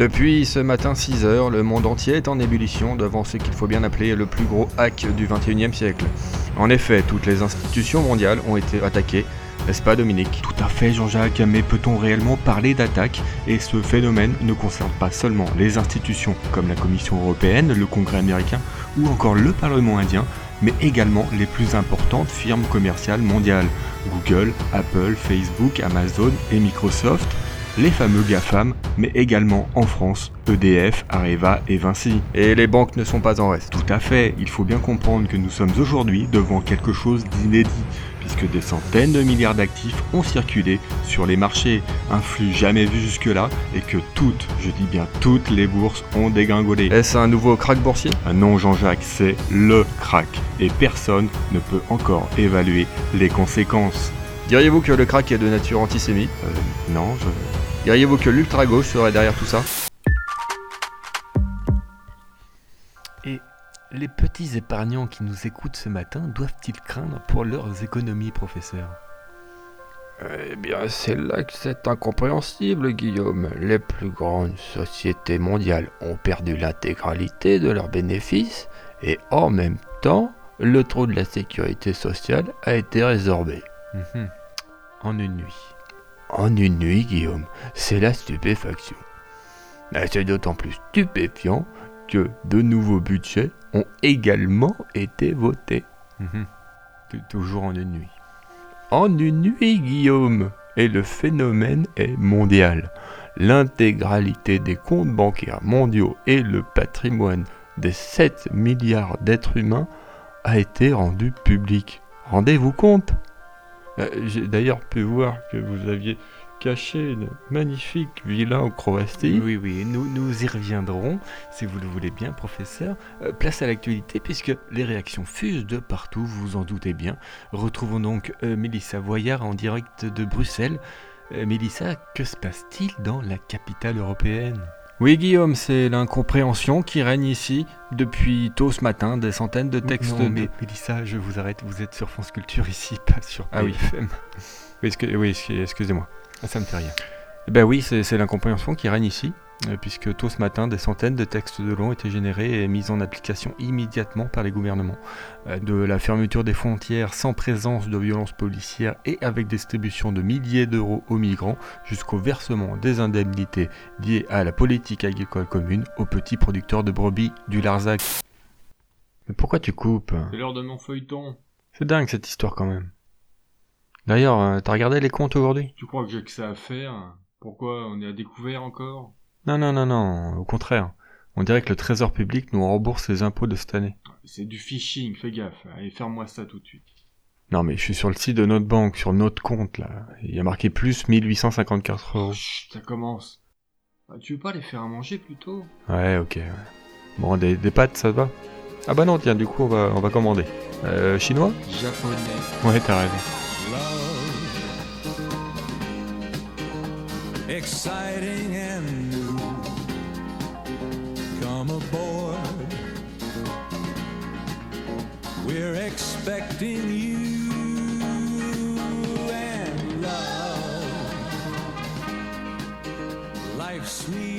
Depuis ce matin 6h, le monde entier est en ébullition devant ce qu'il faut bien appeler le plus gros hack du 21e siècle. En effet, toutes les institutions mondiales ont été attaquées, n'est-ce pas Dominique? Tout à fait Jean-Jacques, mais peut-on réellement parler d'attaque? Et ce phénomène ne concerne pas seulement les institutions comme la Commission européenne, le Congrès américain ou encore le Parlement indien, mais également les plus importantes firmes commerciales mondiales, Google, Apple, Facebook, Amazon et Microsoft, les fameux GAFAM, mais également en France, EDF, Areva et Vinci. Et les banques ne sont pas en reste. Tout à fait, il faut bien comprendre que nous sommes aujourd'hui devant quelque chose d'inédit, puisque des centaines de milliards d'actifs ont circulé sur les marchés, un flux jamais vu jusque-là, et que toutes, je dis bien toutes les bourses ont dégringolé. Est-ce un nouveau crack boursier? Ah non Jean-Jacques, c'est LE crack, et personne ne peut encore évaluer les conséquences. Diriez-vous que le crack est de nature antisémite? Euh, non, je... Diriez-vous que l'ultra-gauche serait derrière tout ça? Et les petits épargnants qui nous écoutent ce matin doivent-ils craindre pour leurs économies, professeur? Eh bien, c'est là que c'est incompréhensible, Guillaume. Les plus grandes sociétés mondiales ont perdu l'intégralité de leurs bénéfices et en même temps, le trou de la sécurité sociale a été résorbé. Mhm. En une nuit. En une nuit, Guillaume, c'est la stupéfaction. Et C'est d'autant plus stupéfiant que de nouveaux budgets ont également été votés. Mhm. Toujours en une nuit. En une nuit, Guillaume. Et le phénomène est mondial. L'intégralité des comptes bancaires mondiaux et le patrimoine des 7 milliards d'êtres humains a été rendu public. Rendez-vous compte? J'ai d'ailleurs pu voir que vous aviez caché une magnifique villa au Croatie. Oui, oui, nous, nous y reviendrons, si vous le voulez bien, professeur. Euh, place à l'actualité, puisque les réactions fusent de partout, vous vous en doutez bien. Retrouvons donc euh, Mélissa Voyard en direct de Bruxelles. Euh, Mélissa, que se passe-t-il dans la capitale européenne? Oui, Guillaume, c'est l'incompréhension qui règne ici depuis tôt ce matin. Des centaines de textes. Non, de- mais Mélissa, je vous arrête, vous êtes sur France Culture ici, pas sur Ah oui. BFM. Oui, excu- oui, excu- excusez-moi. Ah, ça me fait rien. Eh Ben oui, c'est l'incompréhension qui règne ici, puisque tôt ce matin, des centaines de textes de loi ont été générés et mis en application immédiatement par les gouvernements. Euh, De la fermeture des frontières sans présence de violence policière et avec distribution de milliers d'euros aux migrants, jusqu'au versement des indemnités liées à la politique agricole commune aux petits producteurs de brebis du Larzac. Mais pourquoi tu coupes? C'est l'heure de mon feuilleton. C'est dingue cette histoire quand même. D'ailleurs, euh, t'as regardé les comptes aujourd'hui? Tu crois que j'ai que ça à faire? Pourquoi On est à découvert encore? Non, non, non, non, au contraire. On dirait que le trésor public nous rembourse les impôts de cette année. C'est du phishing, fais gaffe. Allez, ferme-moi ça tout de suite. Non, mais je suis sur le site de notre banque, sur notre compte, là. Il y a marqué plus 1854 euros. Chut, ça commence. Ah, tu veux pas les faire à manger plutôt? Ouais, ok, ouais. Bon, des, des pâtes, ça te va? Ah bah non, tiens, du coup, on va, on va commander. Euh, chinois? Japonais. Ouais, t'as raison. Exciting and new. Come aboard. We're expecting you and love. Life's sweet